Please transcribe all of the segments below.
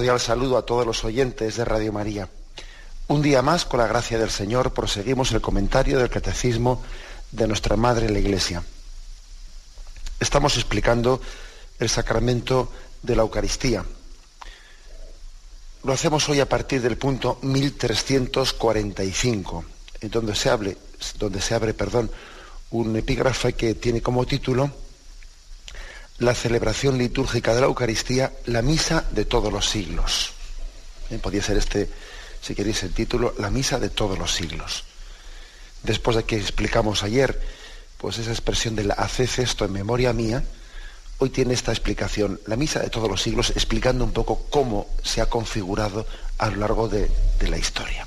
Cordial saludo a todos los oyentes de Radio María. Un día más, con la gracia del Señor, proseguimos el comentario del Catecismo de nuestra Madre la Iglesia. Estamos explicando el sacramento de la Eucaristía. Lo hacemos hoy a partir del punto 1345, en donde se, hable, donde se abre perdón, un epígrafe que tiene como título la celebración litúrgica de la Eucaristía, la misa de todos los siglos. Eh, podría ser este, si queréis el título, la misa de todos los siglos. Después de que explicamos ayer, pues esa expresión de la haced esto en memoria mía, hoy tiene esta explicación, la misa de todos los siglos, explicando un poco cómo se ha configurado a lo largo de, de la historia.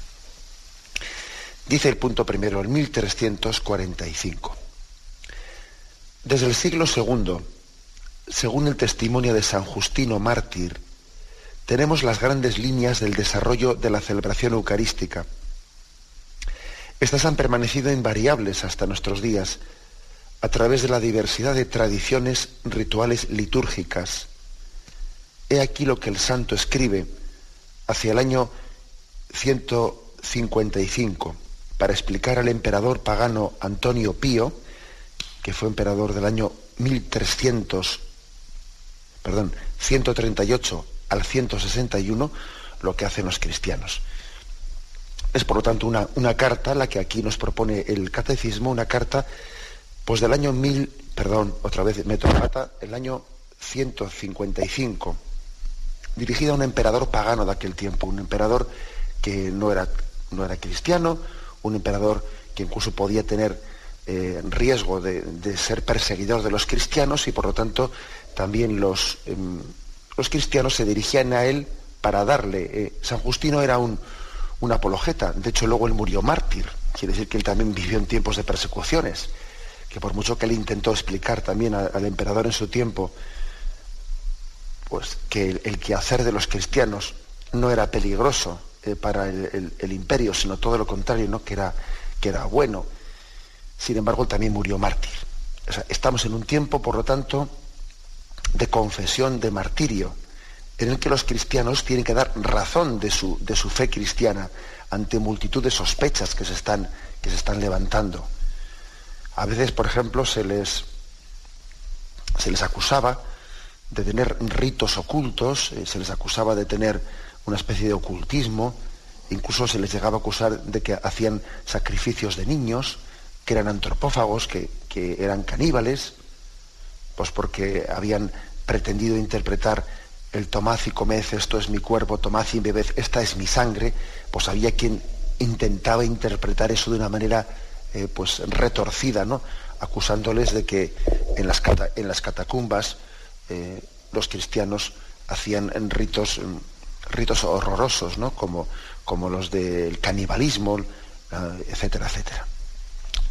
Dice el punto primero, el 1345. Desde el siglo segundo, según el testimonio de San Justino Mártir, tenemos las grandes líneas del desarrollo de la celebración eucarística. Estas han permanecido invariables hasta nuestros días a través de la diversidad de tradiciones rituales litúrgicas. He aquí lo que el santo escribe hacia el año 155 para explicar al emperador pagano Antonio Pío, que fue emperador del año 1300 perdón, 138 al 161 lo que hacen los cristianos. Es por lo tanto una, una, carta la que aquí nos propone el catecismo, una carta pues del año 1000, perdón, otra vez me el año 155, dirigida a un emperador pagano de aquel tiempo, un emperador que no era, no era cristiano, un emperador que incluso podía tener eh, riesgo de, de, ser perseguidor de los cristianos y por lo tanto también los, em, los cristianos se dirigían a él para darle. Eh, San Justino era un, un, apologeta, de hecho luego él murió mártir, quiere decir que él también vivió en tiempos de persecuciones, que por mucho que él intentó explicar también al emperador en su tiempo, pues que el, quehacer de los cristianos no era peligroso eh, para el, el, el, imperio, sino todo lo contrario, ¿no? que, era, que era bueno. Sin embargo, él también murió mártir. O sea, estamos en un tiempo, por lo tanto, de confesión, de martirio, en el que los cristianos tienen que dar razón de su, de su fe cristiana ante multitud de sospechas que se están, que se están levantando. A veces, por ejemplo, se les, se les acusaba de tener ritos ocultos, eh, se les acusaba de tener una especie de ocultismo, incluso se les llegaba a acusar de que hacían sacrificios de niños, que eran antropófagos, que, que eran caníbales, pues porque habían pretendido interpretar el tomad y comed, esto es mi cuerpo, tomad y bebed, esta es mi sangre, pues había quien intentaba interpretar eso de una manera eh, pues retorcida, ¿no? acusándoles de que en las, cata en las catacumbas eh, los cristianos hacían ritos, ritos horrorosos, ¿no? como, como los del canibalismo, etcétera, etcétera.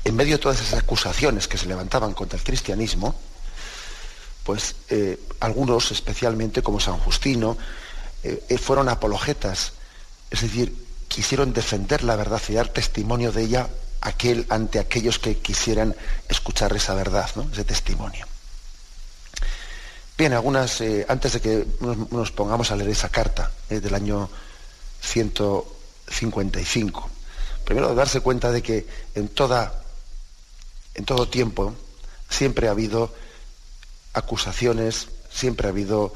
En medio de todas esas acusaciones que se levantaban contra el cristianismo, pues eh, algunos, especialmente como San Justino, eh, eh, fueron apologetas, es decir, quisieron defender la verdad y dar testimonio de ella aquel, ante aquellos que quisieran escuchar esa verdad, ¿no? ese testimonio. Bien, algunas, antes de que nos, nos, pongamos a leer esa carta del año 155, primero darse cuenta de que en, toda, en todo tiempo siempre ha habido acusaciones, siempre ha habido,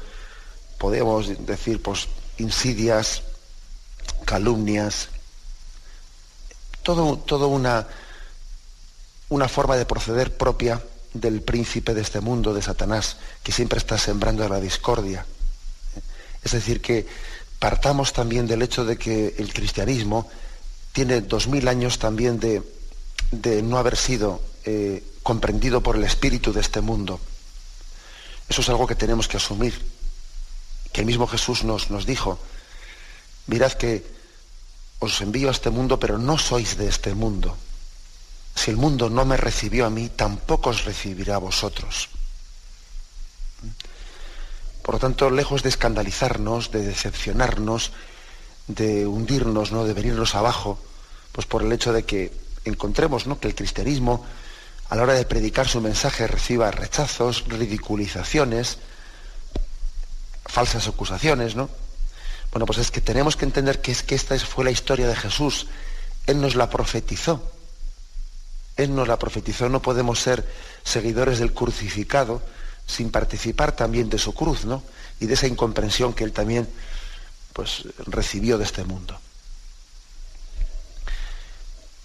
podemos decir, pues, insidias, calumnias, todo, todo una, una forma de proceder propia del príncipe de este mundo, de Satanás, que siempre está sembrando la discordia. Es decir, que partamos también del hecho de que el cristianismo tiene dos mil años también de, no haber sido eh, comprendido por el espíritu de este mundo. Eso es algo que tenemos que asumir, que el mismo Jesús nos, nos dijo, mirad que os envío a este mundo, pero no sois de este mundo. Si el mundo no me recibió a mí, tampoco os recibirá a vosotros. Por lo tanto, lejos de escandalizarnos, de decepcionarnos, de hundirnos, ¿no? de venirnos abajo, pues por el hecho de que encontremos ¿no? que el cristianismo, a la hora de predicar su mensaje, reciba rechazos, ridiculizaciones, falsas acusaciones, ¿no? Bueno, pues es que tenemos que entender que es que esta fue la historia de Jesús. Él nos la profetizó. Él nos la profetizó. No podemos ser seguidores del crucificado sin participar también de su cruz, ¿no? Y de esa incomprensión que él también pues, recibió de este mundo.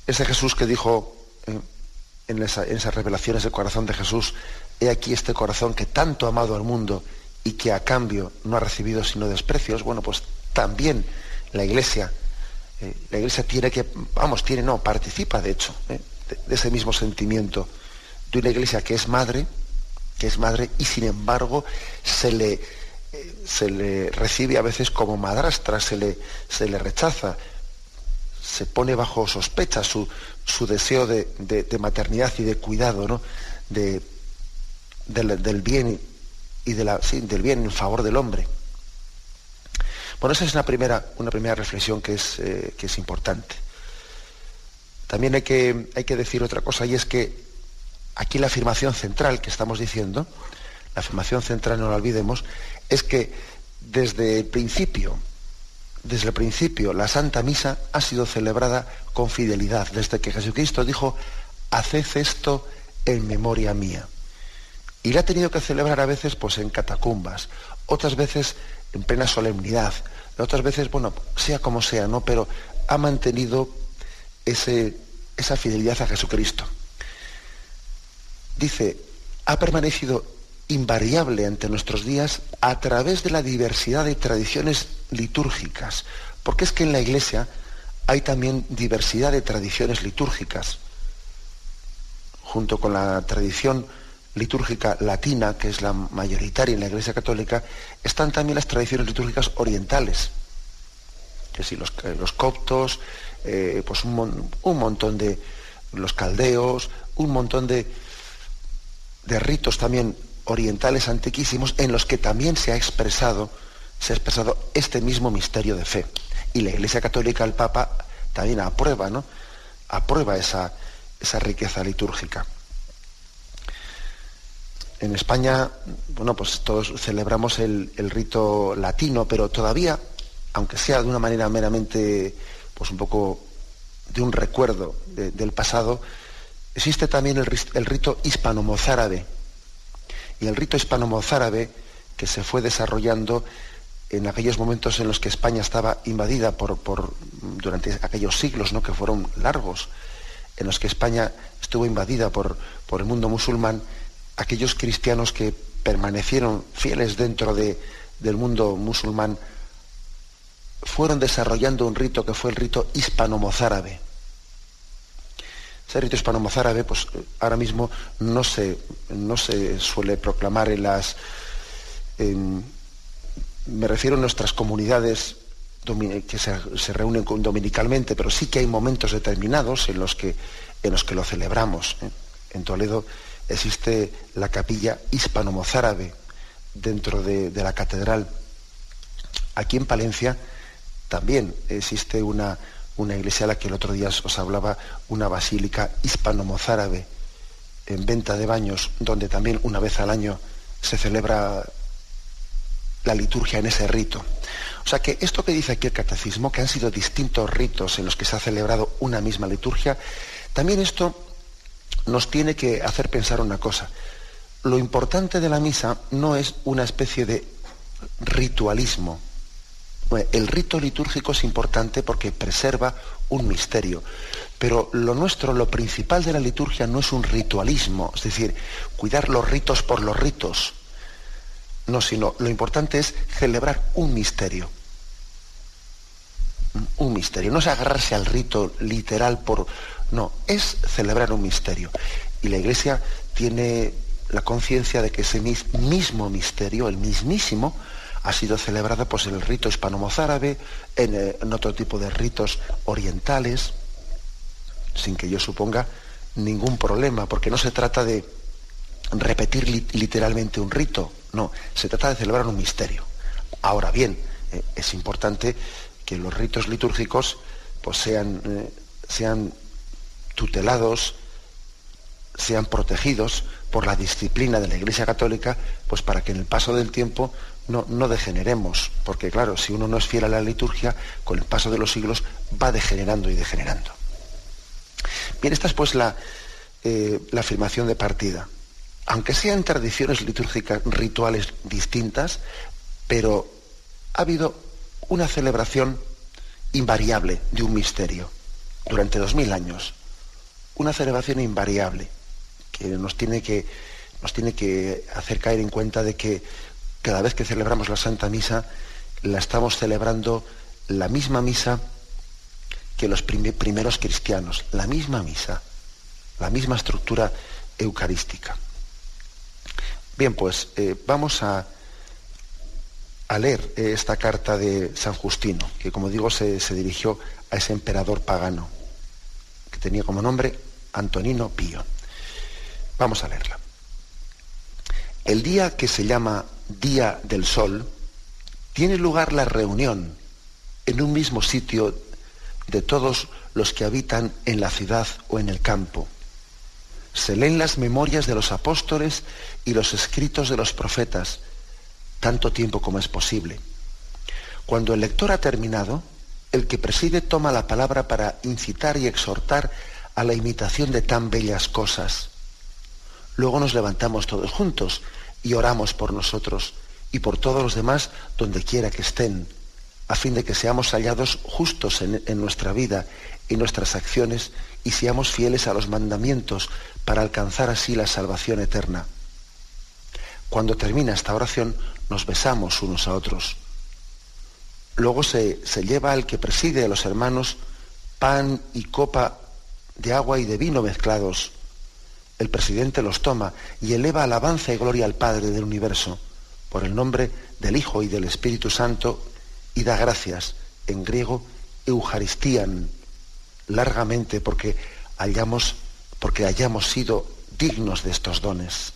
Ese Jesús que dijo eh, en, esas revelaciones del corazón de Jesús, he aquí este corazón que tanto ha amado al mundo y que a cambio no ha recibido sino desprecios, bueno, pues también la Iglesia, eh, la Iglesia tiene que, vamos, tiene, no, participa de hecho eh, de, ese mismo sentimiento de una Iglesia que es madre, que es madre y sin embargo se le, eh, se le recibe a veces como madrastra, se le, se le rechaza, se pone bajo sospecha su, su deseo de, maternidad y de cuidado, ¿no? de, del, bien y de del bien en favor del hombre. Bueno, esa es una primera, una primera reflexión que es, eh, que es importante. También hay que, hay que decir otra cosa y es que aquí la afirmación central que estamos diciendo, la afirmación central no la olvidemos, es que desde el principio, desde el principio, la Santa Misa ha sido celebrada con fidelidad, desde que Jesucristo dijo, haced esto en memoria mía. Y la ha tenido que celebrar a veces pues, en catacumbas, otras veces en plena solemnidad, otras veces, bueno, sea como sea, ¿no? Pero ha mantenido ese, esa fidelidad a Jesucristo. Dice, ha permanecido invariable ante nuestros días a través de la diversidad de tradiciones litúrgicas, porque es que en la Iglesia hay también diversidad de tradiciones litúrgicas, junto con la tradición litúrgica latina, que es la mayoritaria en la Iglesia Católica, están también las tradiciones litúrgicas orientales. Que si los, eh, los coptos, eh, pues un, montón de los caldeos, un montón de, de ritos también orientales antiquísimos en los que también se ha expresado, se ha expresado este mismo misterio de fe. Y la Iglesia Católica, el Papa, también aprueba, ¿no? Aprueba esa, esa riqueza litúrgica. En España, bueno, pues todos celebramos el, rito latino, pero todavía, aunque sea de una manera meramente, pues un poco de un recuerdo del pasado, existe también el, rito hispano-mozárabe. Y el rito hispano-mozárabe que se fue desarrollando en aquellos momentos en los que España estaba invadida por, durante aquellos siglos, ¿no? que fueron largos, en los que España estuvo invadida por, por el mundo musulmán, aquellos cristianos que permanecieron fieles dentro de, del mundo musulmán fueron desarrollando un rito que fue el rito hispano-mozárabe. Ese rito hispano-mozárabe, pues ahora mismo no se, no se suele proclamar en las. me refiero a nuestras comunidades que se, reúnen dominicalmente, pero sí que hay momentos determinados en los que, en los que lo celebramos. ¿eh? En Toledo existe la capilla hispano-mozárabe dentro de, la catedral. Aquí en Palencia también existe una, una, iglesia a la que el otro día os hablaba, una basílica hispano-mozárabe en venta de baños, donde también una vez al año se celebra la liturgia en ese rito. O sea que esto que dice aquí el catecismo, que han sido distintos ritos en los que se ha celebrado una misma liturgia, también esto nos tiene que hacer pensar una cosa. Lo importante de la misa no es una especie de ritualismo. El rito litúrgico es importante porque preserva un misterio, pero lo nuestro, lo principal de la liturgia no es un ritualismo, es decir, cuidar los ritos por los ritos, no, sino lo importante es celebrar un misterio. Un misterio. No es agarrarse al rito literal por. No, es celebrar un misterio. Y la Iglesia tiene la conciencia de que ese mismo misterio, el mismísimo, ha sido celebrado pues, en el rito hispano-mozárabe, en, eh, en otro tipo de ritos orientales, sin que yo suponga ningún problema, porque no se trata de repetir literalmente un rito, no, se trata de celebrar un misterio. Ahora bien, eh, es importante que los ritos litúrgicos pues, sean, eh, sean tutelados, sean protegidos por la disciplina de la Iglesia Católica, pues para que en el paso del tiempo no, no, degeneremos, porque claro, si uno no es fiel a la liturgia, con el paso de los siglos va degenerando y degenerando. Bien, esta es pues la, eh, la afirmación de partida. Aunque sean tradiciones litúrgicas, rituales distintas, pero ha habido una celebración invariable de un misterio durante dos mil años. Una celebración invariable que nos tiene que, nos tiene que hacer caer en cuenta de que cada vez que celebramos la Santa Misa, la estamos celebrando la misma misa que los primeros cristianos, la misma misa, la misma estructura eucarística. Bien, pues eh, vamos a, leer eh, esta carta de San Justino, que como digo se dirigió a ese emperador pagano, que tenía como nombre Antonino Pío. Vamos a leerla. El día que se llama Día del Sol, tiene lugar la reunión en un mismo sitio de todos los que habitan en la ciudad o en el campo. Se leen las memorias de los apóstoles y los escritos de los profetas, tanto tiempo como es posible. Cuando el lector ha terminado, el que preside toma la palabra para incitar y exhortar a la imitación de tan bellas cosas. Luego nos levantamos todos juntos y oramos por nosotros y por todos los demás donde quiera que estén a fin de que seamos hallados justos en, nuestra vida y nuestras acciones y seamos fieles a los mandamientos para alcanzar así la salvación eterna. Cuando termina esta oración, nos besamos unos a otros. Luego se, se lleva al que preside a los hermanos pan y copa de agua y de vino mezclados. El presidente los toma y eleva alabanza y gloria al Padre del universo, por el nombre del Hijo y del Espíritu Santo, y da gracias, en griego, eucharistían, largamente porque hayamos, porque hayamos sido dignos de estos dones.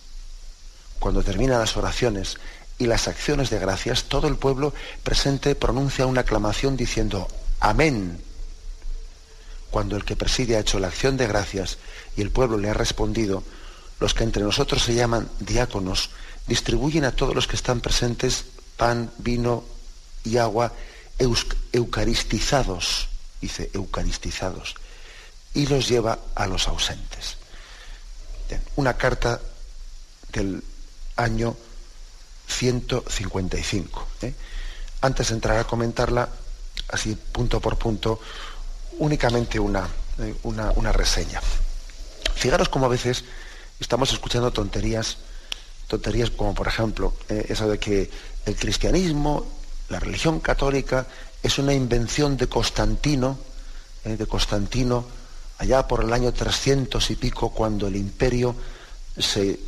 Cuando terminan las oraciones y las acciones de gracias, todo el pueblo presente pronuncia una aclamación diciendo Amén. Cuando el que preside ha hecho la acción de gracias y el pueblo le ha respondido, los que entre nosotros se llaman diáconos distribuyen a todos los que están presentes pan, vino, y agua eucaristizados, dice eucaristizados, y los lleva a los ausentes. una carta del año 155. ¿eh? Antes de entrar a comentarla, así punto por punto, únicamente una, eh, una, reseña. Fijaros cómo a veces estamos escuchando tonterías, tonterías como por ejemplo eh, eso de que el cristianismo la religión católica es una invención de Constantino, eh, de Constantino, allá por el año 300 y pico, cuando el imperio se,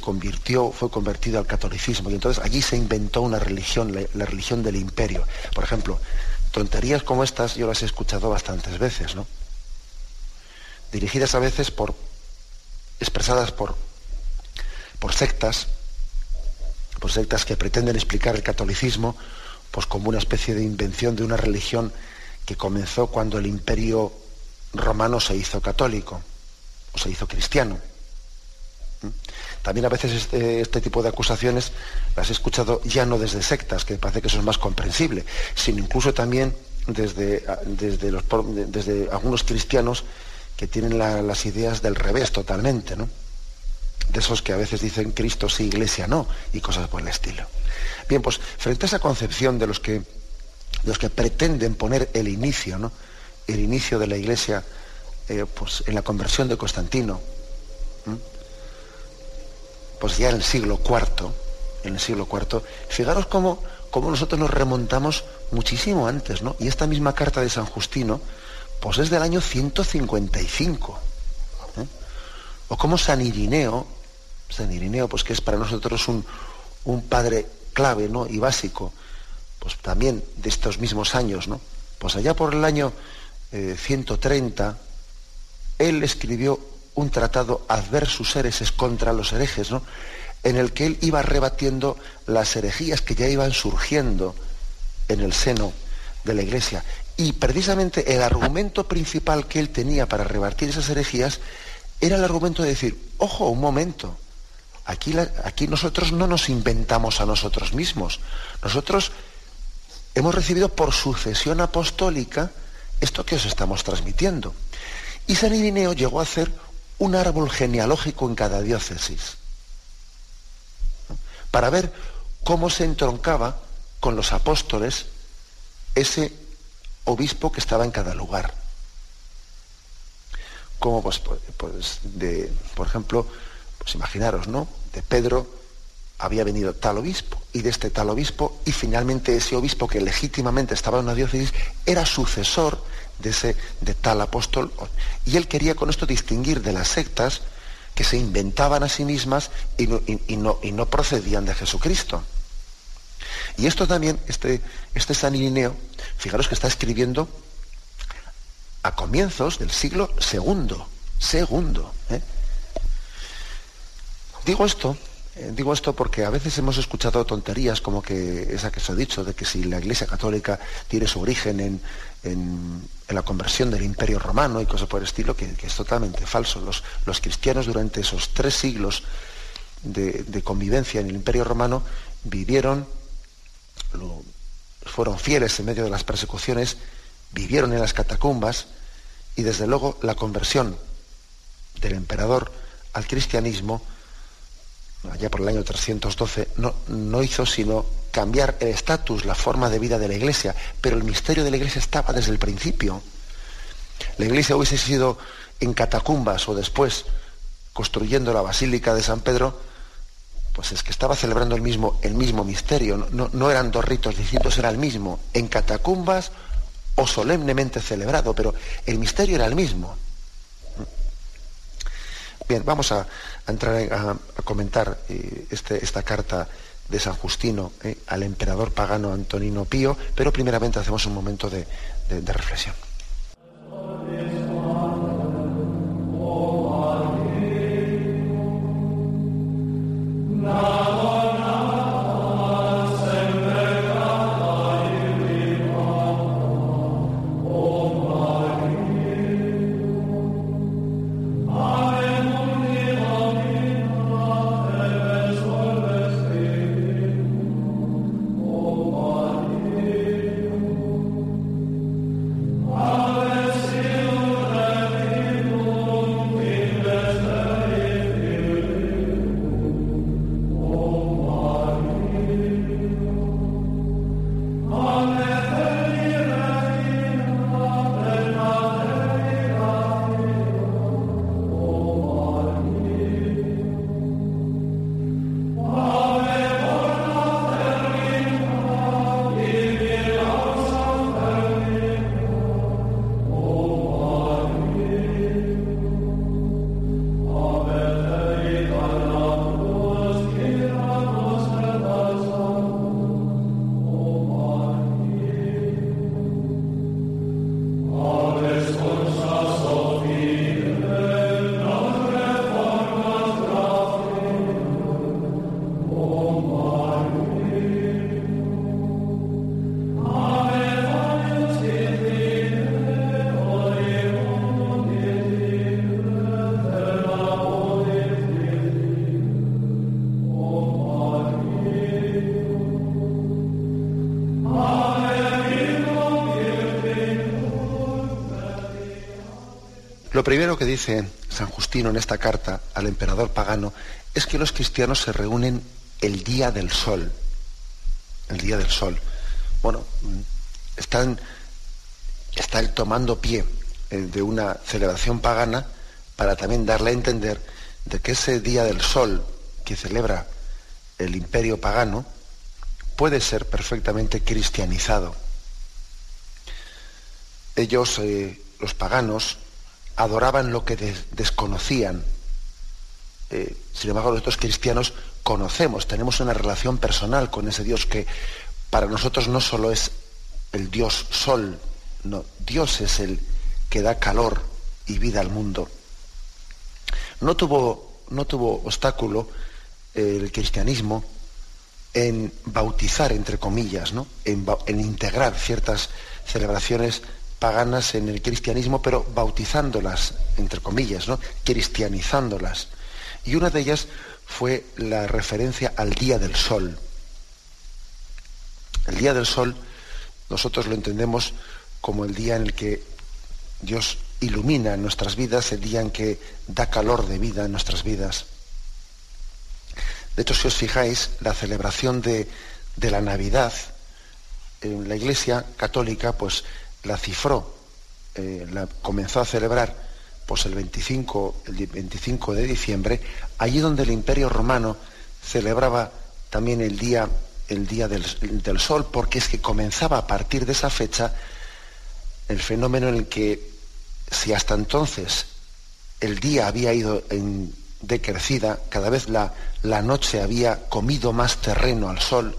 convirtió, fue convertido al catolicismo. Y entonces allí se inventó una religión, la, religión del imperio. Por ejemplo, tonterías como estas yo las he escuchado bastantes veces, ¿no? Dirigidas a veces por, expresadas por, por sectas, por sectas que pretenden explicar el catolicismo pues como una especie de invención de una religión que comenzó cuando el imperio romano se hizo católico o se hizo cristiano. ¿Mm? También a veces este, este, tipo de acusaciones las he escuchado ya no desde sectas, que parece que eso es más comprensible, sino incluso también desde, desde, algunos cristianos que tienen las ideas del revés totalmente, ¿no? De esos que a veces dicen Cristo sí, Iglesia no, y cosas por el estilo. Bien, pues frente a esa concepción de los que, los que pretenden poner el inicio, ¿no? el inicio de la iglesia eh, pues en la conversión de Constantino, pues ya en el siglo IV, en el siglo IV, fijaros cómo, cómo nosotros nos remontamos muchísimo antes, ¿no? Y esta misma carta de San Justino, pues es del año 155. ¿eh? O como San Irineo, San Irineo, pues que es para nosotros un, un padre clave ¿no? y básico, pues también de estos mismos años, ¿no? Pues allá por el año 130, eh, él escribió un tratado adversus hereses contra los herejes, ¿no? en el que él iba rebatiendo las herejías que ya iban surgiendo en el seno de la iglesia. Y precisamente el argumento principal que él tenía para rebatir esas herejías era el argumento de decir, ojo, un momento, aquí, aquí nosotros no nos inventamos a nosotros mismos, nosotros hemos recibido por sucesión apostólica esto que os estamos transmitiendo. Y San Irineo llegó a hacer un árbol genealógico en cada diócesis, para ver cómo se entroncaba con los apóstoles ese obispo que estaba en cada lugar. Como pues, pues de, por ejemplo, pues imaginaros, ¿no? De Pedro había venido tal obispo y de este tal obispo y finalmente ese obispo que legítimamente estaba en una diócesis era sucesor de ese de tal apóstol y él quería con esto distinguir de las sectas que se inventaban a sí mismas y no, y no procedían de Jesucristo. Y esto también, este, este San Irineo, fijaros que está escribiendo a comienzos del siglo segundo, segundo. ¿eh? Digo esto, eh, digo esto porque a veces hemos escuchado tonterías como que esa que se ha dicho, de que si la Iglesia Católica tiene su origen en, la conversión del Imperio Romano y cosas por el estilo, que, es totalmente falso. Los, los, cristianos durante esos tres siglos de convivencia en el Imperio Romano vivieron fueron fieles en medio de las persecuciones, vivieron en las catacumbas y desde luego la conversión del emperador al cristianismo, allá por el año 312, no, no hizo sino cambiar el estatus, la forma de vida de la iglesia, pero el misterio de la iglesia estaba desde el principio. La iglesia hubiese sido en catacumbas o después construyendo la Basílica de San Pedro, pues es que estaba celebrando el mismo, el mismo misterio, no, eran dos ritos distintos, era el mismo, en catacumbas o solemnemente celebrado, pero el misterio era el mismo. Bien, vamos a, entrar a, comentar eh, este, esta carta de San Justino eh, al emperador pagano Antonino Pío, pero primeramente hacemos un momento de reflexión. Lo primero que dice San Justino en esta carta al emperador pagano es que los cristianos se reúnen el día del sol. El día del sol. Bueno, están, está él tomando pie eh, de una celebración pagana para también darle a entender de que ese día del sol que celebra el imperio pagano, puede ser perfectamente cristianizado. Ellos, eh, los paganos, adoraban lo que desconocían. Eh, sin embargo, nosotros cristianos conocemos, tenemos una relación personal con ese Dios que para nosotros no solo es el Dios sol, no, Dios es el que da calor y vida al mundo. No tuvo, no tuvo obstáculo el cristianismo en bautizar, entre comillas, ¿no? en integrar ciertas celebraciones paganas en el cristianismo, pero bautizándolas, entre comillas, ¿no? cristianizándolas. Y una de ellas fue la referencia al Día del Sol. El Día del Sol nosotros lo entendemos como el día en el que Dios ilumina nuestras vidas, el día en que da calor de vida en nuestras vidas. De hecho, si os fijáis, la celebración de, de la Navidad en la Iglesia católica, pues la cifró, eh, la comenzó a celebrar pues el 25, el 25 de diciembre, allí donde el Imperio Romano celebraba también el día, el día del, del, sol, porque es que comenzaba a partir de esa fecha el fenómeno en el que si hasta entonces el día había ido en decrecida, cada vez la, la noche había comido más terreno al sol,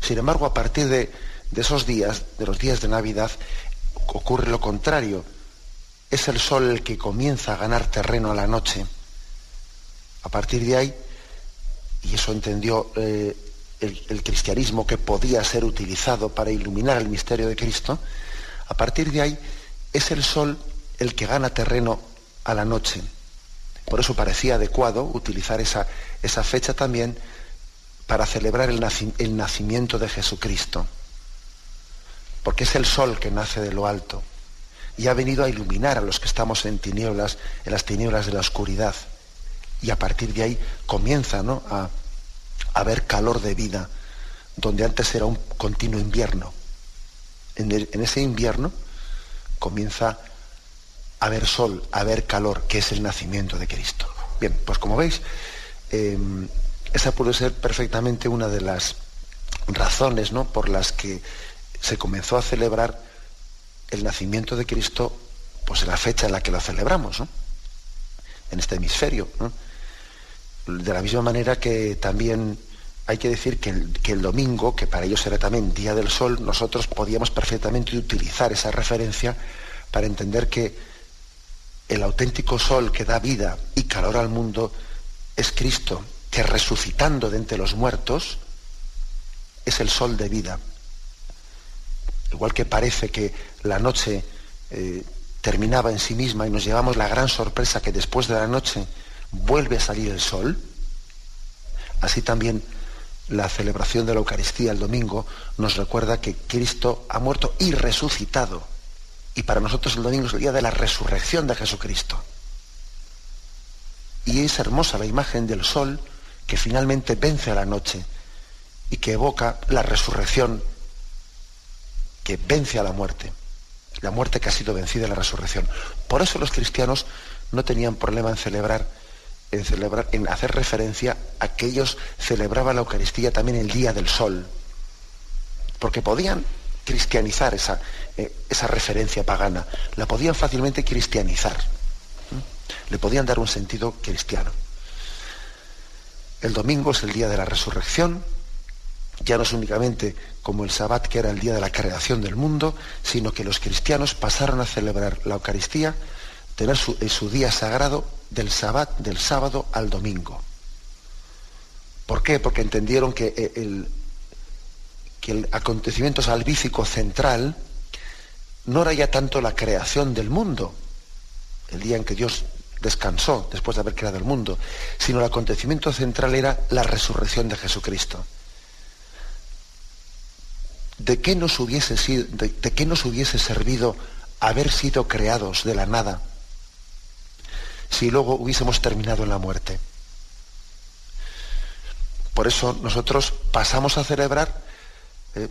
sin embargo a partir de, de esos días, de los días de Navidad, ocurre lo contrario. Es el sol el que comienza a ganar terreno a la noche. A partir de ahí, y eso entendió eh, el, cristianismo que podía ser utilizado para iluminar el misterio de Cristo, a partir de ahí es el sol el que gana terreno a la noche. Por eso parecía adecuado utilizar esa, esa fecha también para celebrar el nacimiento de Jesucristo porque es el sol que nace de lo alto y ha venido a iluminar a los que estamos en tinieblas, en las tinieblas de la oscuridad. Y a partir de ahí comienza ¿no? a, a haber calor de vida, donde antes era un continuo invierno. En, ese invierno comienza a haber sol, a haber calor, que es el nacimiento de Cristo. Bien, pues como veis, eh, esa puede ser perfectamente una de las razones ¿no? por las que se comenzó a celebrar el nacimiento de Cristo pues en la fecha en la que lo celebramos, ¿no? en este hemisferio. De la misma manera que también hay que decir que el, que el, domingo, que para ellos era también Día del Sol, nosotros podíamos perfectamente utilizar esa referencia para entender que el auténtico sol que da vida y calor al mundo es Cristo, que resucitando de entre los muertos es el sol de vida igual que parece que la noche eh, terminaba en sí misma y nos llevamos la gran sorpresa que después de la noche vuelve a salir el sol, así también la celebración de la Eucaristía el domingo nos recuerda que Cristo ha muerto y resucitado. Y para nosotros el domingo es el día de la resurrección de Jesucristo. Y es hermosa la imagen del sol que finalmente vence a la noche y que evoca la resurrección que vence a la muerte, la muerte que ha sido vencida en la resurrección. Por eso los cristianos no tenían problema en celebrar, en celebrar, en hacer referencia a que ellos celebraban la Eucaristía también el día del sol, porque podían cristianizar esa, eh, esa referencia pagana, la podían fácilmente cristianizar, le podían dar un sentido cristiano. El domingo es el día de la resurrección, ya no es únicamente como el Sabbat, que era el día de la creación del mundo, sino que los cristianos pasaron a celebrar la Eucaristía, tener su, su día sagrado del Sabbat, del sábado al domingo. ¿Por qué? Porque entendieron que eh, el, que el acontecimiento salvífico central no era ya tanto la creación del mundo, el día en que Dios descansó después de haber creado el mundo, sino el acontecimiento central era la resurrección de Jesucristo. ¿De qué nos hubiese, sido, de, qué nos hubiese servido haber sido creados de la nada si luego hubiésemos terminado en la muerte? Por eso nosotros pasamos a celebrar eh,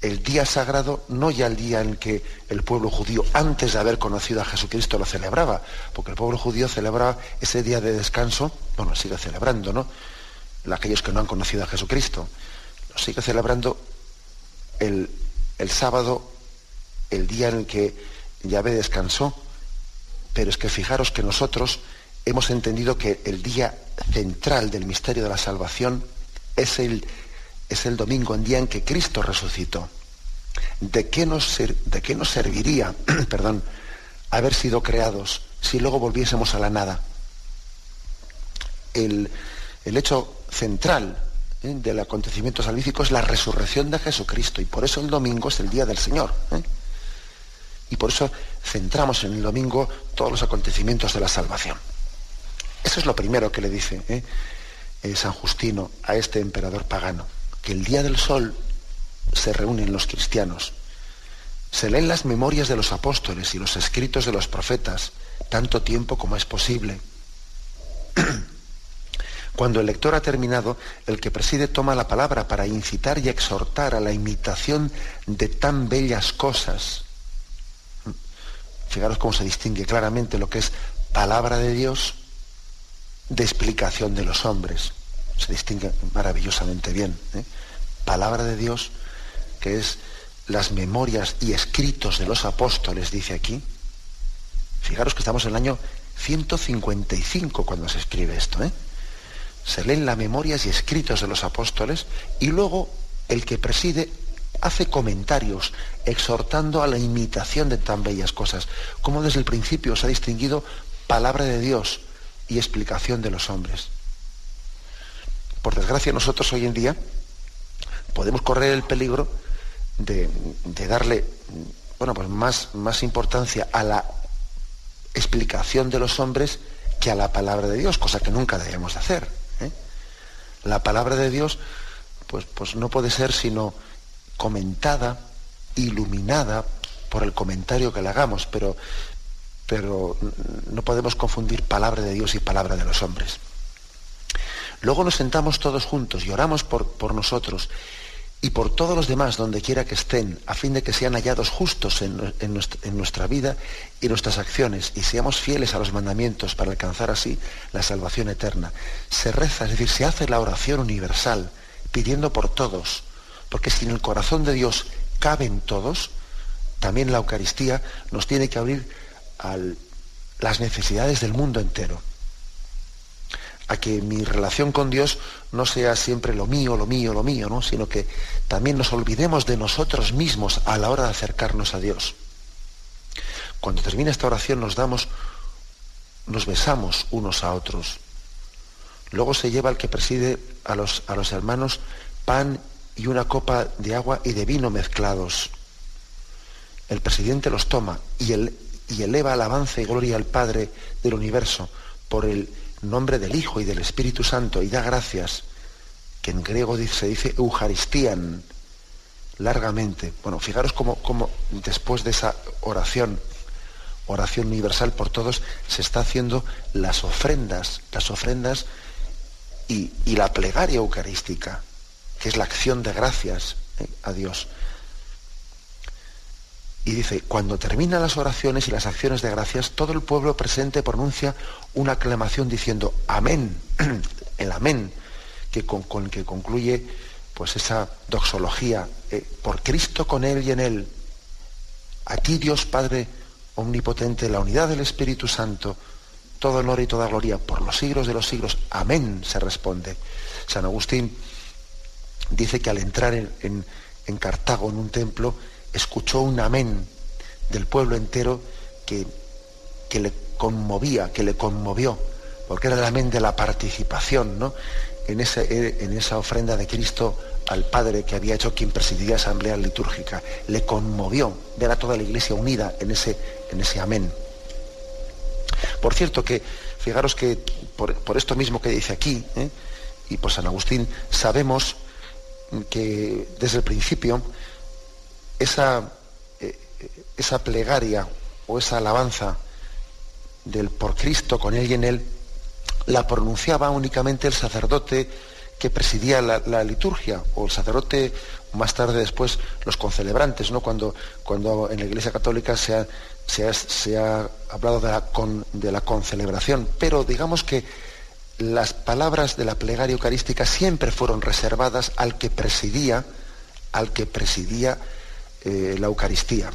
el día sagrado, no ya el día en que el pueblo judío, antes de haber conocido a Jesucristo, lo celebraba, porque el pueblo judío celebraba ese día de descanso, bueno, sigue celebrando, ¿no? Aquellos que no han conocido a Jesucristo sigue celebrando el, el sábado, el día en el que Yahvé descansó, pero es que fijaros que nosotros hemos entendido que el día central del misterio de la salvación es el, es el domingo, en día en que Cristo resucitó. ¿De qué nos, de qué nos serviría perdón, haber sido creados si luego volviésemos a la nada? El, hecho central ¿eh? del acontecimiento salvífico es la resurrección de Jesucristo y por eso el domingo es el día del Señor. ¿eh? Y por eso centramos en el domingo todos los acontecimientos de la salvación. Eso es lo primero que le dice ¿eh? San Justino a este emperador pagano, que el día del sol se reúnen los cristianos, se leen las memorias de los apóstoles y los escritos de los profetas tanto tiempo como es posible. Cuando el lector ha terminado, el que preside toma la palabra para incitar y exhortar a la imitación de tan bellas cosas. Fijaros cómo se distingue claramente lo que es palabra de Dios de explicación de los hombres. Se distingue maravillosamente bien. ¿eh? Palabra de Dios, que es las memorias y escritos de los apóstoles, dice aquí. Fijaros que estamos en el año 155 cuando se escribe esto. ¿eh? Se leen las memorias y escritos de los apóstoles y luego el que preside hace comentarios exhortando a la imitación de tan bellas cosas, como desde el principio se ha distinguido palabra de Dios y explicación de los hombres. Por desgracia nosotros hoy en día podemos correr el peligro de, darle bueno, pues más, más importancia a la explicación de los hombres que a la palabra de Dios, cosa que nunca debemos hacer. La palabra de Dios pues, pues no puede ser sino comentada, iluminada por el comentario que le hagamos, pero, pero no podemos confundir palabra de Dios y palabra de los hombres. Luego nos sentamos todos juntos y oramos por, por nosotros y por todos los demás donde quiera que estén, a fin de que sean hallados justos en, nuestra, vida y nuestras acciones, y seamos fieles a los mandamientos para alcanzar así la salvación eterna. Se reza, es decir, se hace la oración universal, pidiendo por todos, porque si en el corazón de Dios caben todos, también la Eucaristía nos tiene que abrir a las necesidades del mundo entero a que mi relación con Dios no sea siempre lo mío, lo mío, lo mío, ¿no? sino que también nos olvidemos de nosotros mismos a la hora de acercarnos a Dios. Cuando termina esta oración nos damos, nos besamos unos a otros. Luego se lleva al que preside a los, a los hermanos pan y una copa de agua y de vino mezclados. El presidente los toma y, el, y eleva alabanza y gloria al Padre del universo por el nombre del Hijo y del Espíritu Santo y da gracias, que en griego se dice Eucharistían, largamente. Bueno, fijaros cómo, después de esa oración, oración universal por todos, se está haciendo las ofrendas, las ofrendas y, la plegaria eucarística, que es la acción de gracias eh, a Dios. Y dice, cuando terminan las oraciones y las acciones de gracias, todo el pueblo presente pronuncia una aclamación diciendo amén, el amén, que con, que concluye pues esa doxología, eh, por Cristo con Él y en Él, a ti Dios Padre Omnipotente, la unidad del Espíritu Santo, todo honor y toda gloria por los siglos de los siglos, amén, se responde. San Agustín dice que al entrar en, en Cartago, en un templo, escuchó un amén del pueblo entero que, que, le conmovía, que le conmovió, porque era de la participación ¿no? en, en esa ofrenda de Cristo al Padre que había hecho quien presidía asamblea litúrgica. Le conmovió ver a toda la iglesia unida en ese, en ese amén. Por cierto que, fijaros que por, esto mismo que dice aquí, ¿eh? y por San Agustín, sabemos que desde el principio esa, eh, esa plegaria o esa alabanza del por Cristo con Él y en Él, la pronunciaba únicamente el sacerdote que presidía la, liturgia, o el sacerdote, más tarde después, los concelebrantes, ¿no? cuando, cuando en la Iglesia Católica se ha, hablado de la, con, de la concelebración. Pero digamos que las palabras de la plegaria eucarística siempre fueron reservadas al que presidía, al que presidía eh, la Eucaristía.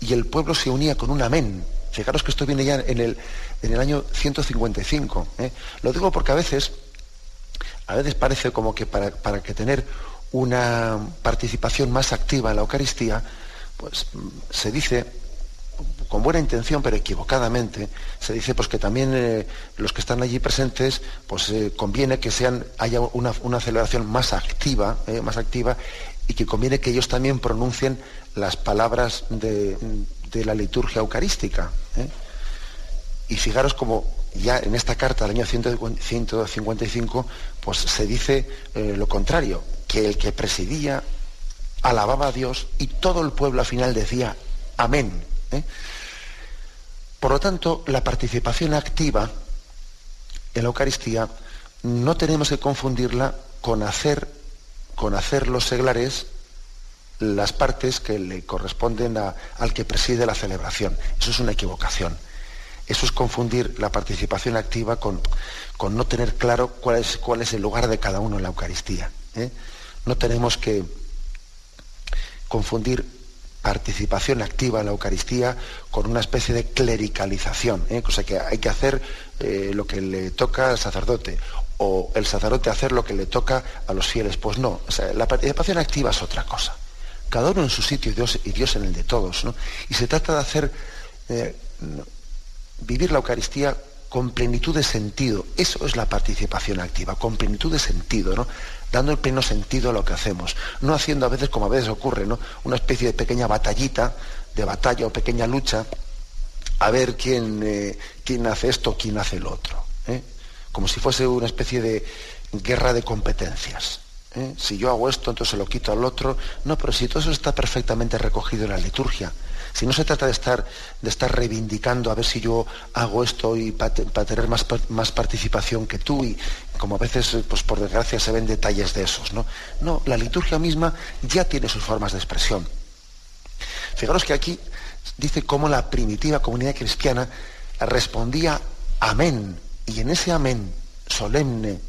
Y el pueblo se unía con un amén. Fijaros que esto viene ya en el, en el año 155. ¿eh? Lo digo porque a veces, a veces parece como que para, para que tener una participación más activa en la Eucaristía, pues se dice con buena intención, pero equivocadamente, se dice pues que también eh, los que están allí presentes, pues eh, conviene que sean, haya una, celebración más activa, más activa, y que conviene que ellos también pronuncien las palabras de, la liturgia eucarística. Y fijaros como ya en esta carta del año 155, pues se dice lo contrario, que el que presidía alababa a Dios y todo el pueblo al final decía amén. ¿eh? Por lo tanto, la participación activa en la Eucaristía no tenemos que confundirla con hacer, con hacer los seglares las partes que le corresponden al que preside la celebración. Eso es una equivocación. Eso es confundir la participación activa con, con no tener claro cuál es, cuál es, el lugar de cada uno en la Eucaristía. ¿eh? No tenemos que confundir participación activa en la Eucaristía con una especie de clericalización, ¿eh? cosa que hay que hacer eh, lo que le toca al sacerdote o el sacerdote hacer lo que le toca a los fieles. Pues no, la participación activa es otra cosa. Cada uno en su sitio y Dios, en el de todos. Y se trata de hacer eh, vivir la Eucaristía con plenitud de sentido. Eso es la participación activa, con plenitud de sentido, ¿no? dando el pleno sentido a lo que hacemos, no haciendo a veces, como a veces ocurre, ¿no? una especie de pequeña batallita, de batalla o pequeña lucha, a ver quién, eh, quién hace esto, quién hace lo otro. ¿eh? Como si fuese una especie de guerra de competencias. ¿Eh? Si yo hago esto, entonces lo quito al otro. No, pero si todo eso está perfectamente recogido en la liturgia, si no se trata de estar, de estar reivindicando a ver si yo hago esto y para tener más, más, participación que tú, y como a veces, pues por desgracia, se ven detalles de esos. ¿no? no, la liturgia misma ya tiene sus formas de expresión. Fijaros que aquí dice cómo la primitiva comunidad cristiana respondía amén, y en ese amén solemne,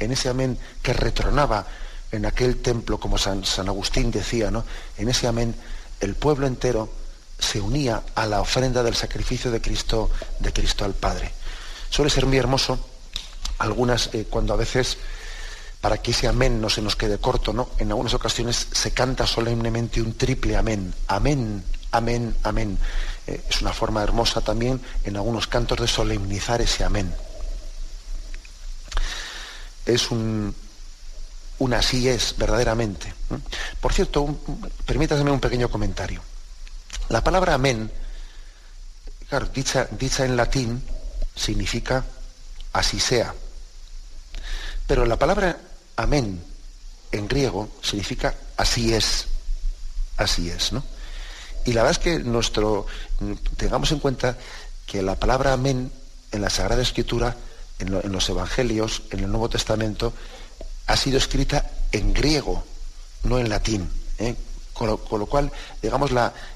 en ese amén que retronaba en aquel templo, como San, Agustín decía, ¿no? en ese amén el pueblo entero se unía a la ofrenda del sacrificio de Cristo, de Cristo al Padre. Suele ser muy hermoso, algunas, eh, cuando a veces, para que ese amén no se nos quede corto, ¿no? En algunas ocasiones se canta solemnemente un triple amén. Amén, amén, amén. Eh, es una forma hermosa también en algunos cantos de solemnizar ese amén. Es un, un así es, verdaderamente. Por cierto, permítaseme un pequeño comentario. La palabra amén, claro, dicha, dicha en latín, significa así sea. Pero la palabra amén en griego significa así es. Así es, ¿no? Y la verdad es que nuestro, tengamos en cuenta que la palabra amén en la Sagrada Escritura, en, los Evangelios, en el Nuevo Testamento, ha sido escrita en griego, no en latín. ¿eh? Con lo, cual, digamos,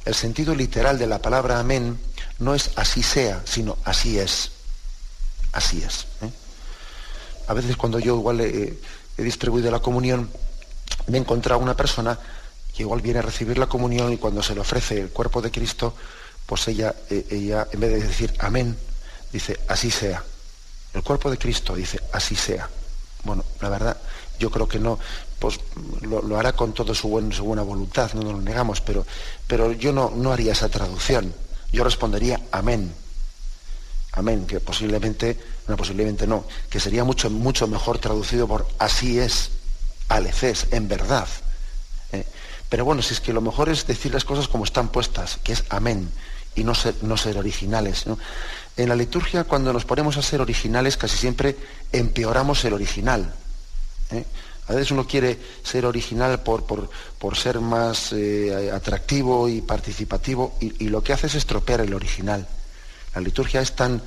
el sentido literal de la palabra amén no es así sea, sino así es. Así es. ¿eh? A veces cuando yo igual he, distribuido la comunión, me he encontrado una persona que igual viene a recibir la comunión y cuando se le ofrece el cuerpo de Cristo, pues ella, eh, ella en vez de decir amén, dice así sea. El cuerpo de Cristo dice así sea. Bueno, la verdad, yo creo que no, pues lo, hará con toda su, buena voluntad, no nos lo negamos, pero, pero yo no, no haría esa traducción. Yo respondería amén. Amén, que posiblemente, no, posiblemente no, que sería mucho, mucho mejor traducido por así es, alecés, en verdad. ¿eh? Pero bueno, si es que lo mejor es decir las cosas como están puestas, que es amén, y no ser, no ser originales. En la liturgia, cuando nos ponemos a ser originales, casi siempre empeoramos el original. ¿eh? A veces uno quiere ser original por, por, ser más eh, atractivo y participativo y, lo que hace es estropear el original. La liturgia es tan,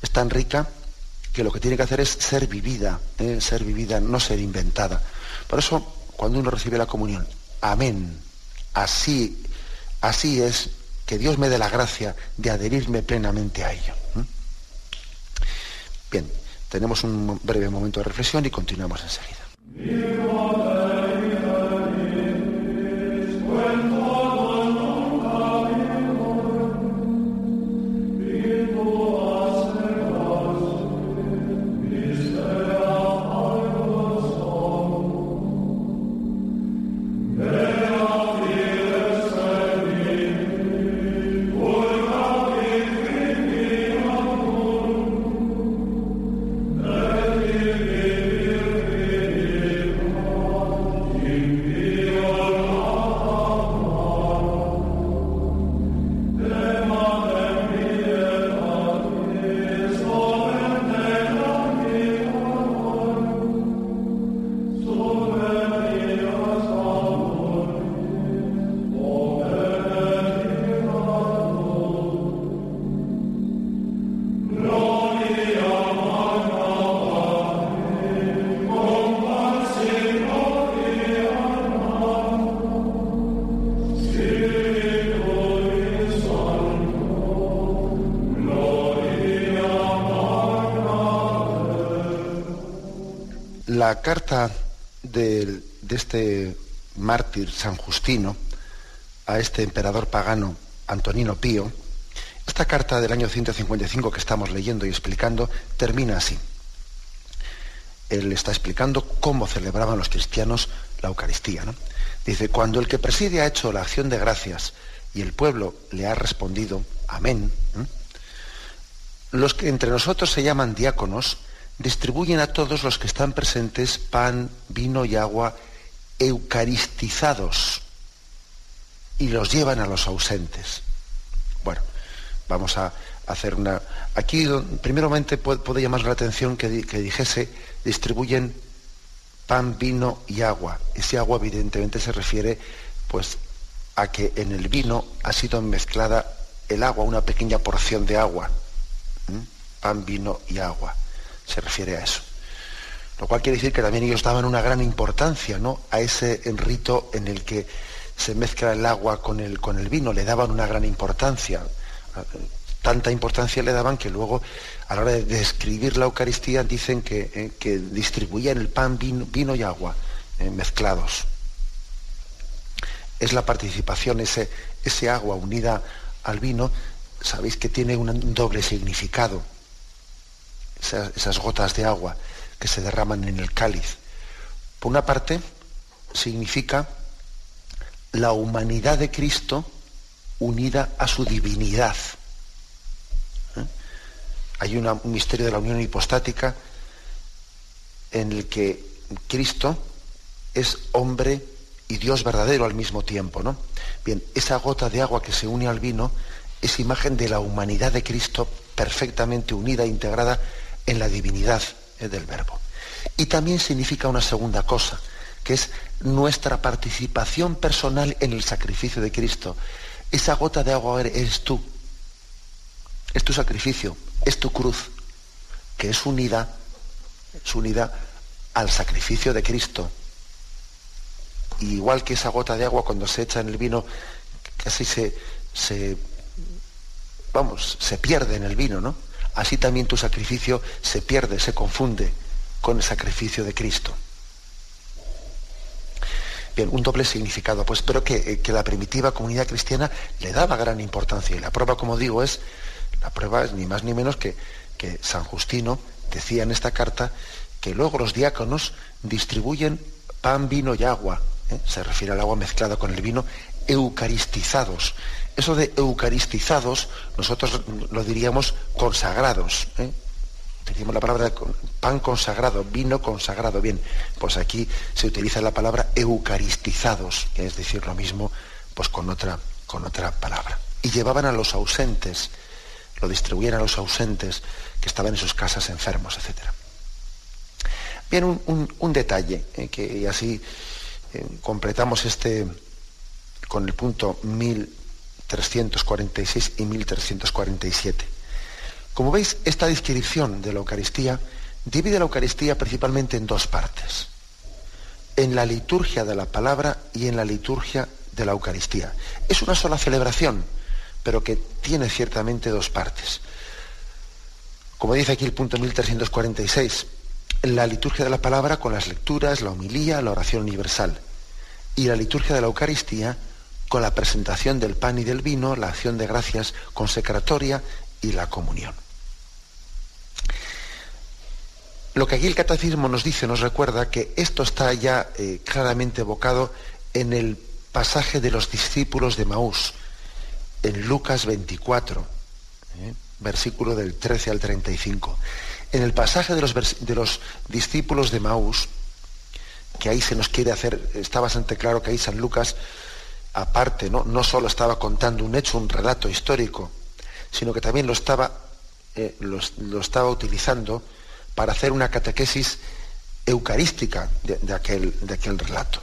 es tan rica que lo que tiene que hacer es ser vivida, eh, ser vivida, no ser inventada. Por eso, cuando uno recibe la comunión, amén, así, así es, que Dios me dé la gracia de adherirme plenamente a ello. Bien, Tenemos un breve momento de reflexión y continuamos enseguida. La carta de, este mártir San Justino a este emperador pagano Antonino Pío, esta carta del año 155 que estamos leyendo y explicando termina así. Él está explicando cómo celebraban los cristianos la Eucaristía. Dice, cuando el que preside ha hecho la acción de gracias y el pueblo le ha respondido, amén, los que entre nosotros se llaman diáconos, distribuyen a todos los que están presentes pan, vino y agua eucaristizados y los llevan a los ausentes. Bueno, vamos a hacer una... Aquí, primeramente, puede, llamar la atención que, que dijese, distribuyen pan, vino y agua. Ese agua, evidentemente, se refiere pues, a que en el vino ha sido mezclada el agua, una pequeña porción de agua. Pan, vino y agua se refiere a eso. Lo cual quiere decir que también ellos daban una gran importancia ¿no? a ese rito en el que se mezcla el agua con el, con el vino, le daban una gran importancia. Tanta importancia le daban que luego, a la hora de describir la Eucaristía, dicen que, eh, distribuían el pan, vino, y agua eh, mezclados. Es la participación, ese, ese agua unida al vino, sabéis que tiene un doble significado esas, gotas de agua que se derraman en el cáliz. Por una parte, significa la humanidad de Cristo unida a su divinidad. ¿Eh? Hay un misterio de la unión hipostática en el que Cristo es hombre y Dios verdadero al mismo tiempo. ¿no? Bien, esa gota de agua que se une al vino es imagen de la humanidad de Cristo perfectamente unida, e integrada en la divinidad del verbo. Y también significa una segunda cosa, que es nuestra participación personal en el sacrificio de Cristo. Esa gota de agua eres tú, es tu sacrificio, es tu cruz, que es unida, es unida al sacrificio de Cristo. igual que esa gota de agua cuando se echa en el vino, casi se, se vamos, se pierde en el vino, ¿no? Así también tu sacrificio se pierde, se confunde con el sacrificio de Cristo. Bien, un doble significado, pues pero que, eh, que, la primitiva comunidad cristiana le daba gran importancia. Y la prueba, como digo, es, la prueba es ni más ni menos que, que San Justino decía en esta carta que luego los diáconos distribuyen pan, vino y agua. ¿eh? Se refiere al agua mezclada con el vino, eucaristizados. Eso de eucaristizados, nosotros lo diríamos consagrados. ¿eh? la palabra pan consagrado, vino consagrado. Bien, pues aquí se utiliza la palabra eucaristizados, que es decir lo mismo pues con otra, con otra palabra. Y llevaban a los ausentes, lo distribuían a los ausentes que estaban en sus casas enfermos, etc. Bien, un, detalle, ¿eh? que así eh, completamos este con el punto 1000 1346 y 1347. Como veis, esta descripción de la Eucaristía divide la Eucaristía principalmente en dos partes. En la liturgia de la palabra y en la liturgia de la Eucaristía. Es una sola celebración, pero que tiene ciertamente dos partes. Como dice aquí el punto 1346, la liturgia de la palabra con las lecturas, la homilía, la oración universal. Y la liturgia de la Eucaristía con la presentación del pan y del vino, la acción de gracias consecratoria y la comunión. Lo que aquí el catecismo nos dice, nos recuerda que esto está ya eh, claramente evocado en el pasaje de los discípulos de Maús, en Lucas 24, ¿eh? versículo del 13 al 35. En el pasaje de los, de los discípulos de Maús, que ahí se nos quiere hacer, está bastante claro que ahí San Lucas, aparte, no, no solo estaba contando un hecho, un relato histórico, sino que también lo estaba, eh, lo estaba utilizando para hacer una catequesis eucarística de, aquel, de aquel relato.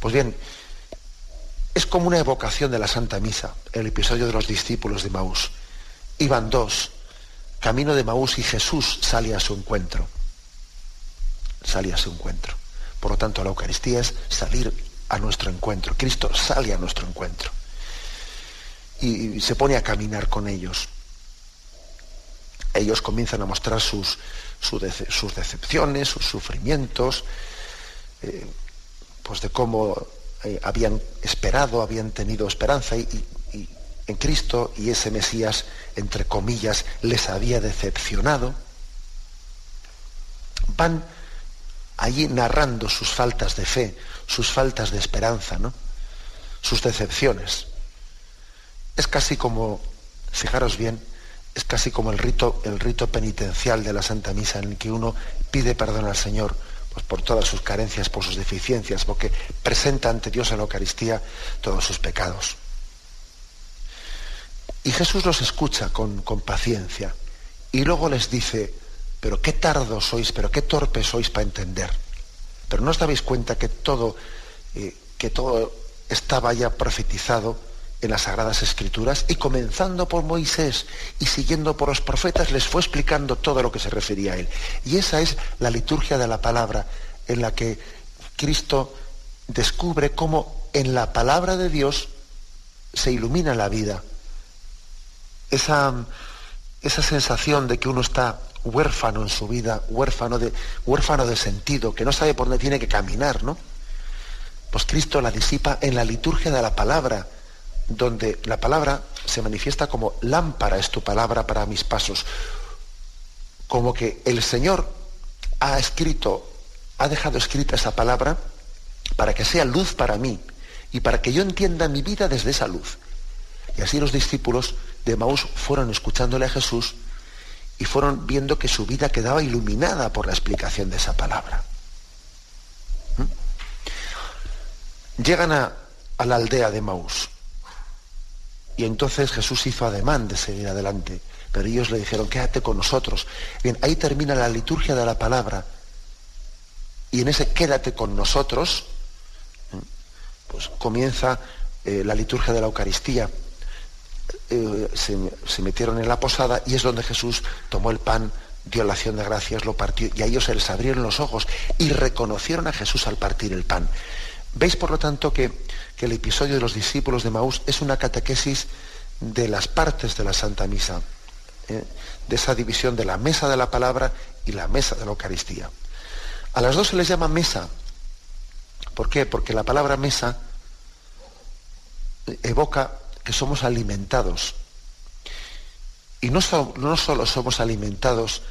Pues bien, es como una evocación de la Santa Misa, el episodio de los discípulos de Maús. Iban dos, camino de Maús y Jesús salía a su encuentro. Salía a su encuentro. Por lo tanto, la Eucaristía es salir a nuestro encuentro. Cristo sale a nuestro encuentro. Y, se pone a caminar con ellos. Ellos comienzan a mostrar sus, sus decepciones, sus sufrimientos, eh, pues de cómo eh, habían esperado, habían tenido esperanza y, en Cristo y ese Mesías, entre comillas, les había decepcionado. Van allí narrando sus faltas de fe, sus faltas de esperanza, ¿no? sus decepciones. Es casi como, fijaros bien, es casi como el rito, el rito penitencial de la Santa Misa en el que uno pide perdón al Señor pues, por todas sus carencias, por sus deficiencias, porque presenta ante Dios en la Eucaristía todos sus pecados. Y Jesús los escucha con, con paciencia y luego les dice, pero qué tardos sois, pero qué torpes sois para entender. Pero no os dabais cuenta que todo, eh, que todo estaba ya profetizado en las Sagradas Escrituras y comenzando por Moisés y siguiendo por los profetas les fue explicando todo lo que se refería a él. Y esa es la liturgia de la palabra en la que Cristo descubre cómo en la palabra de Dios se ilumina la vida. Esa, esa sensación de que uno está huérfano en su vida, huérfano de, huérfano de sentido, que no sabe por dónde tiene que caminar, ¿no? Pues Cristo la disipa en la liturgia de la palabra, donde la palabra se manifiesta como lámpara es tu palabra para mis pasos. Como que el Señor ha escrito, ha dejado escrita esa palabra para que sea luz para mí y para que yo entienda mi vida desde esa luz. Y así los discípulos de Maús fueron escuchándole a Jesús y fueron viendo que su vida quedaba iluminada por la explicación de esa palabra. ¿Mm? Llegan a, la aldea de Maús. Y entonces Jesús hizo ademán de seguir adelante, pero ellos le dijeron, quédate con nosotros. Bien, ahí termina la liturgia de la palabra. Y en ese quédate con nosotros, pues comienza eh, la liturgia de la Eucaristía. Eh, se, metieron en la posada y es donde Jesús tomó el pan, dio la acción de gracias, lo partió y a ellos se les abrieron los ojos y reconocieron a Jesús al partir el pan. Veis, por lo tanto, que, el episodio de los discípulos de Maús es una catequesis de las partes de la Santa Misa, ¿eh? de esa división de la mesa de la palabra y la mesa de la Eucaristía. A las dos se les llama mesa. ¿Por qué? Porque la palabra mesa evoca que somos alimentados. Y no, no solo somos alimentados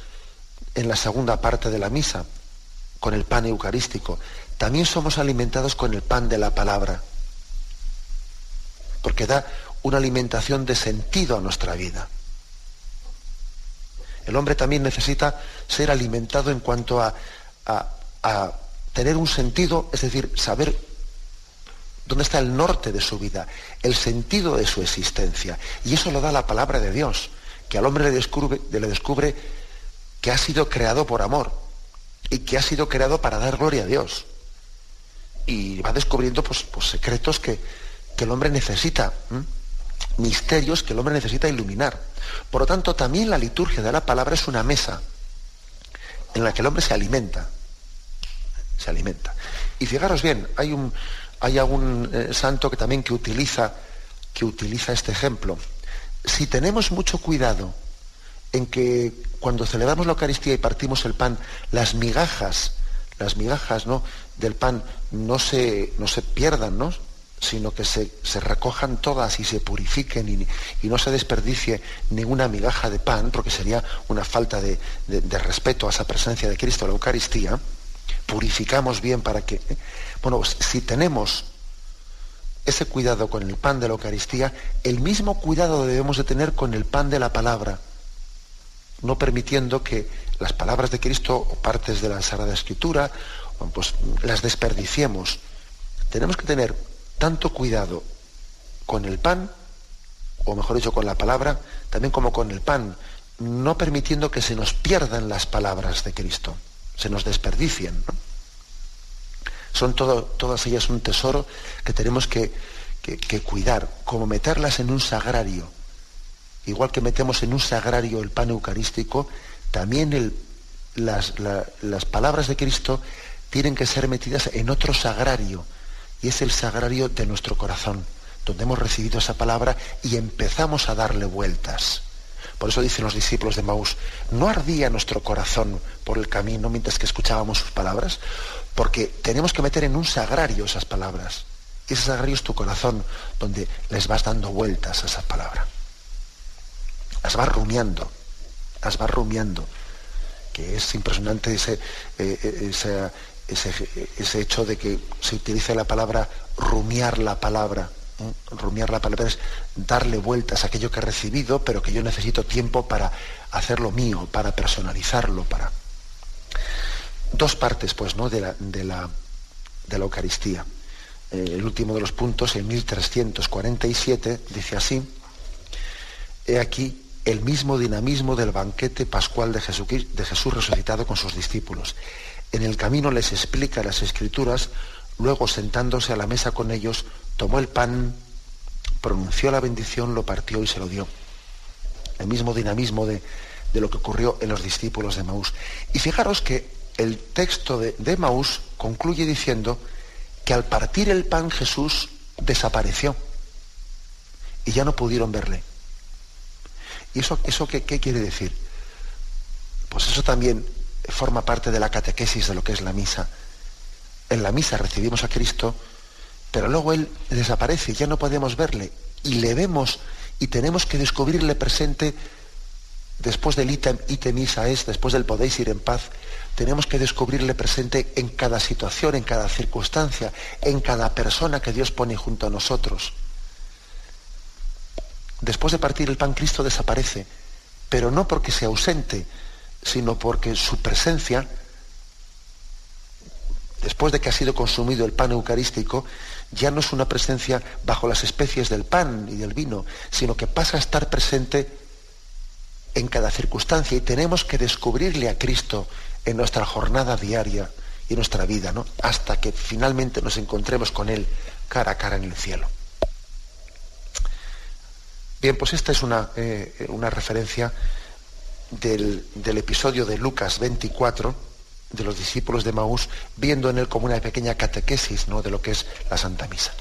en la segunda parte de la misa, con el pan eucarístico, también somos alimentados con el pan de la palabra, porque da una alimentación de sentido a nuestra vida. El hombre también necesita ser alimentado en cuanto a, a, tener un sentido, es decir, saber dónde está el norte de su vida, el sentido de su existencia. Y eso lo da la palabra de Dios, que al hombre le descubre, le descubre que ha sido creado por amor y que ha sido creado para dar gloria a Dios y va descubriendo pues, pues secretos que, el hombre necesita, misterios que el hombre necesita iluminar. Por lo tanto, también la liturgia de la palabra es una mesa en la que el hombre se alimenta. Se alimenta. Y fijaros bien, hay un hay algún eh, santo que también que utiliza, que utiliza este ejemplo. Si tenemos mucho cuidado en que cuando celebramos la Eucaristía y partimos el pan, las migajas, las migajas ¿no? del pan no se, no se pierdan, ¿no? sino que se, recojan todas y se purifiquen y, no se desperdicie ninguna migaja de pan, porque sería una falta de, respeto a esa presencia de Cristo, la Eucaristía, purificamos bien para que. Bueno, si tenemos ese cuidado con el pan de la Eucaristía, el mismo cuidado debemos de tener con el pan de la palabra, no permitiendo que las palabras de Cristo o partes de la Sagrada Escritura, pues las desperdiciemos. Tenemos que tener tanto cuidado con el pan, o mejor dicho, con la palabra, también como con el pan, no permitiendo que se nos pierdan las palabras de Cristo, se nos desperdicien. Son todas ellas un tesoro que tenemos que, cuidar, como meterlas en un sagrario. Igual que metemos en un sagrario el pan eucarístico, también las, las palabras de Cristo tienen que ser metidas en otro sagrario, y es el sagrario de nuestro corazón, donde hemos recibido esa palabra y empezamos a darle vueltas. Por eso dicen los discípulos de Maús, ¿no ardía nuestro corazón por el camino mientras que escuchábamos sus palabras? Porque tenemos que meter en un sagrario esas palabras. Ese sagrario es tu corazón, donde les vas dando vueltas a esa palabra. Las vas rumiando, las vas rumiando. Que es impresionante ese, eh, eh, esa, ese, hecho de que se utilice la palabra rumiar la palabra. ¿eh? Rumiar la palabra es darle vueltas a aquello que he recibido, pero que yo necesito tiempo para hacerlo mío, para personalizarlo, para. Dos partes, pues, ¿no? de, la, de, la, de la Eucaristía. Eh, el último de los puntos, en 1347, dice así: He aquí el mismo dinamismo del banquete pascual de de Jesús resucitado con sus discípulos en el camino les explica las escrituras, luego sentándose a la mesa con ellos, tomó el pan, pronunció la bendición, lo partió y se lo dio. El mismo dinamismo de, lo que ocurrió en los discípulos de Maús. Y fijaros que el texto de, de Maús concluye diciendo que al partir el pan Jesús desapareció y ya no pudieron verle. ¿Y eso, eso qué, quiere decir? Pues eso también forma parte de la catequesis de lo que es la misa. En la misa recibimos a Cristo, pero luego Él desaparece, ya no podemos verle, y le vemos y tenemos que descubrirle presente después del item, misa es, después del podéis ir en paz, tenemos que descubrirle presente en cada situación, en cada circunstancia, en cada persona que Dios pone junto a nosotros. Después de partir el pan, Cristo desaparece, pero no porque sea ausente, sino porque su presencia, después de que ha sido consumido el pan eucarístico, ya no es una presencia bajo las especies del pan y del vino, sino que pasa a estar presente en cada circunstancia y tenemos que descubrirle a Cristo en nuestra jornada diaria y en nuestra vida, ¿no? hasta que finalmente nos encontremos con Él cara a cara en el cielo. Bien, pues esta es una, eh, una referencia del, episodio de Lucas 24, de los discípulos de Maús, viendo en él como una pequeña catequesis ¿no? de lo que es la Santa Misa.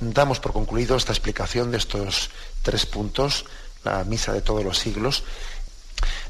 Damos por concluido esta explicación de estos tres puntos, la misa de todos los siglos.